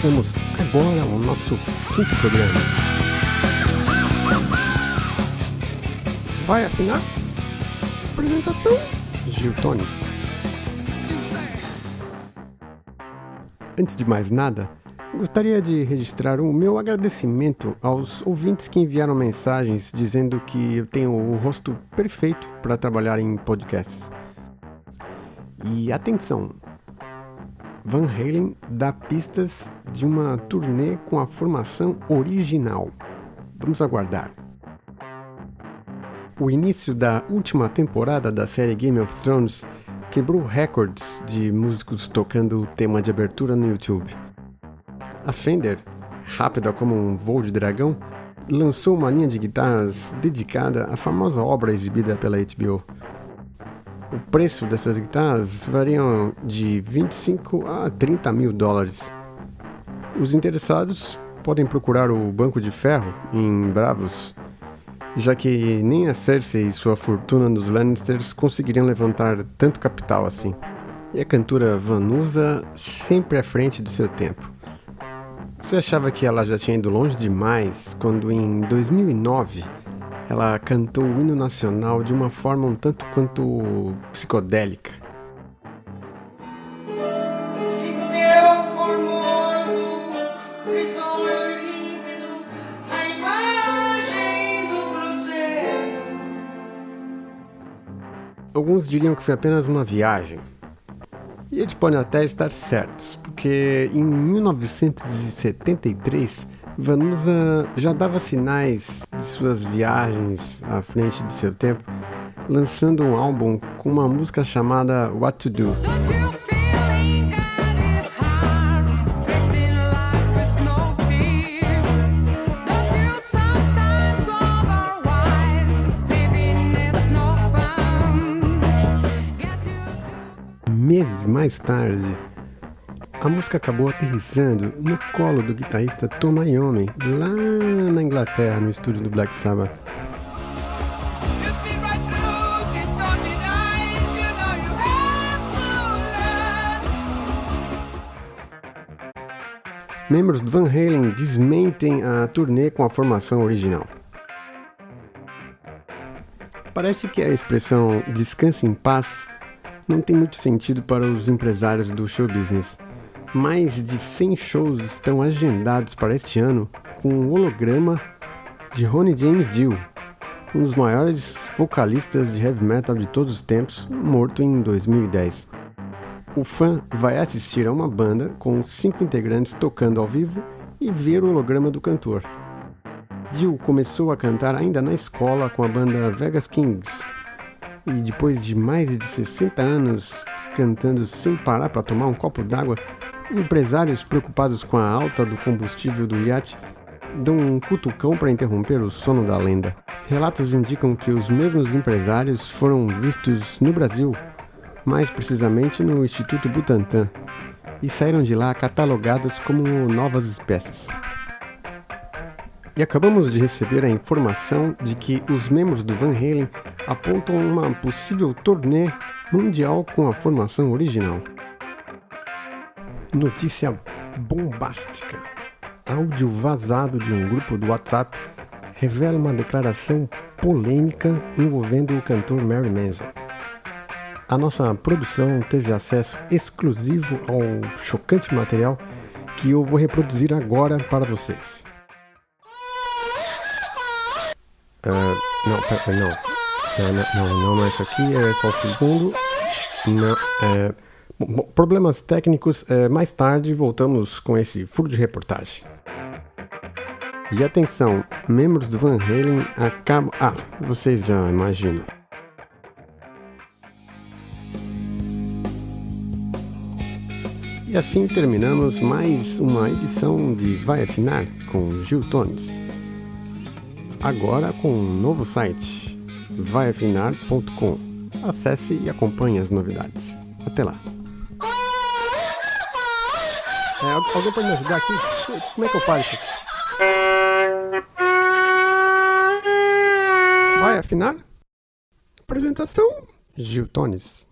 Começamos agora o nosso quinto programa. Vai afinar? Apresentação: Gil Tones. Antes de mais nada, gostaria de registrar o meu agradecimento aos ouvintes que enviaram mensagens dizendo que eu tenho o rosto perfeito para trabalhar em podcasts. E atenção, Van Halen dá pistas de uma turnê com a formação original. Vamos aguardar. O início da última temporada da série Game of Thrones quebrou recordes de músicos tocando o tema de abertura no YouTube. A Fender, rápida como um voo de dragão, lançou uma linha de guitarras dedicada à famosa obra exibida pela HBO. O preço dessas guitarras variam de 25 a 30 mil dólares. Os interessados podem procurar o Banco de Ferro em Bravos, já que nem a Cersei e sua fortuna dos Lannisters conseguiriam levantar tanto capital assim. E a cantora Vanusa sempre à frente do seu tempo. Você achava que ela já tinha ido longe demais quando em 2009 ela cantou o hino nacional de uma forma um tanto quanto psicodélica. Alguns diriam que foi apenas uma viagem. E eles podem até estar certos, porque em 1973 Vanusa já dava sinais de suas viagens à frente de seu tempo, lançando um álbum com uma música chamada What to Do. Meses mais tarde, a música acabou aterrissando no colo do guitarrista Tom Iommi, lá na Inglaterra, no estúdio do Black Sabbath. Membros do Van Halen desmentem a turnê com a formação original. Parece que a expressão descanse em paz não tem muito sentido para os empresários do show business. Mais de 100 shows estão agendados para este ano com um holograma de Ronnie James Dio, um dos maiores vocalistas de heavy metal de todos os tempos, morto em 2010. O fã vai assistir a uma banda com cinco integrantes tocando ao vivo e ver o holograma do cantor. Dio começou a cantar ainda na escola com a banda Vegas Kings e depois de mais de 60 anos cantando sem parar para tomar um copo d'água, Empresários preocupados com a alta do combustível do iate dão um cutucão para interromper o sono da lenda. Relatos indicam que os mesmos empresários foram vistos no Brasil, mais precisamente no Instituto Butantan, e saíram de lá catalogados como novas espécies. E acabamos de receber a informação de que os membros do Van Halen apontam uma possível turnê mundial com a formação original. Notícia bombástica. Áudio vazado de um grupo do WhatsApp revela uma declaração polêmica envolvendo o cantor Mary Manson. A nossa produção teve acesso exclusivo ao chocante material que eu vou reproduzir agora para vocês. Uh, não, pera, não. Não, não, não, não é isso aqui, é só um segundo. Não, é. Problemas técnicos, é, mais tarde voltamos com esse furo de reportagem. E atenção, membros do Van Halen acabam. Ah, vocês já imaginam. E assim terminamos mais uma edição de Vai Afinar com Gil Tones. Agora com um novo site, vaiafinar.com. Acesse e acompanhe as novidades. Até lá! É, alguém pode me ajudar aqui? Como é que eu paro isso? Vai afinar? Apresentação: Gil Tones.